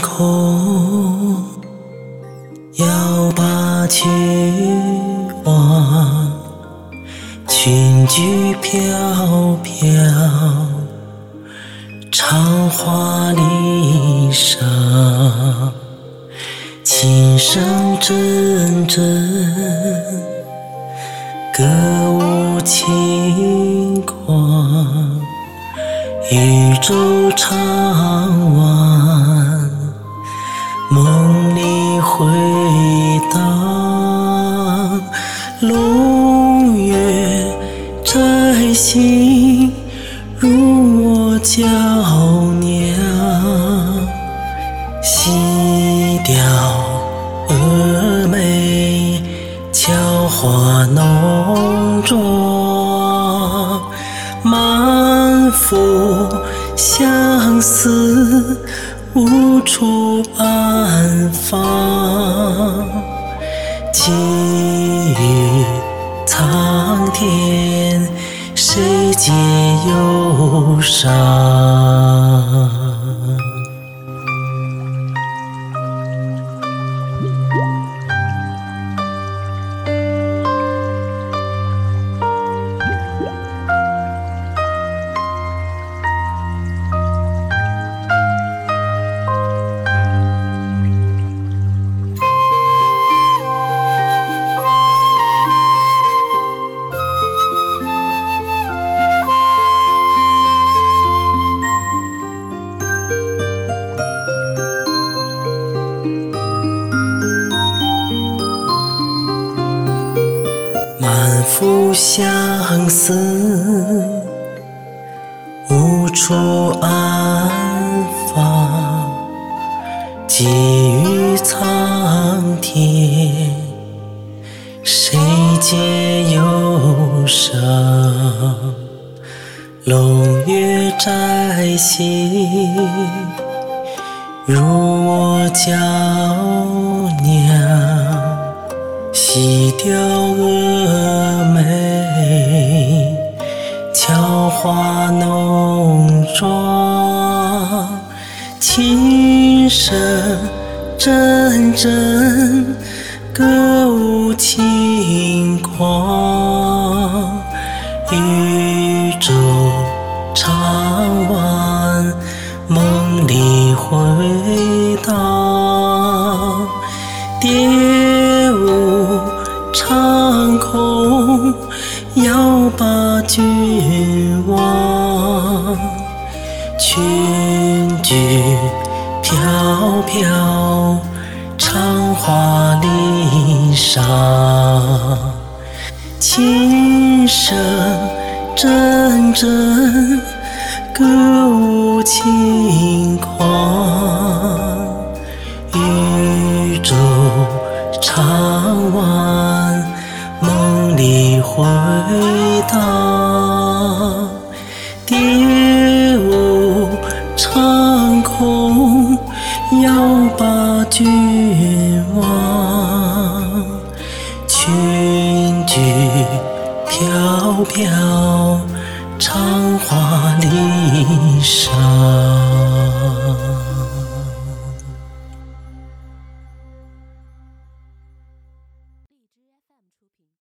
空，要把去往，裙裾飘飘，长花离殇，琴声阵阵，歌舞轻。渔舟唱晚，梦里回荡。龙月摘星，入我娇娘。细调蛾眉，俏画浓妆。复相思无处安放，寄语苍天，谁解忧伤？满腹相思无处安放，寄予苍天，谁解忧伤？龙月摘星，入我娇。细调蛾眉，俏画浓妆，琴声阵阵，歌舞轻狂。渔舟唱晚，梦里回空，遥把君望。裙裾飘飘，长花离殇。琴声阵阵，歌舞轻狂。渔舟长晚，回荡。蝶舞长空，要把君望。裙裾飘飘。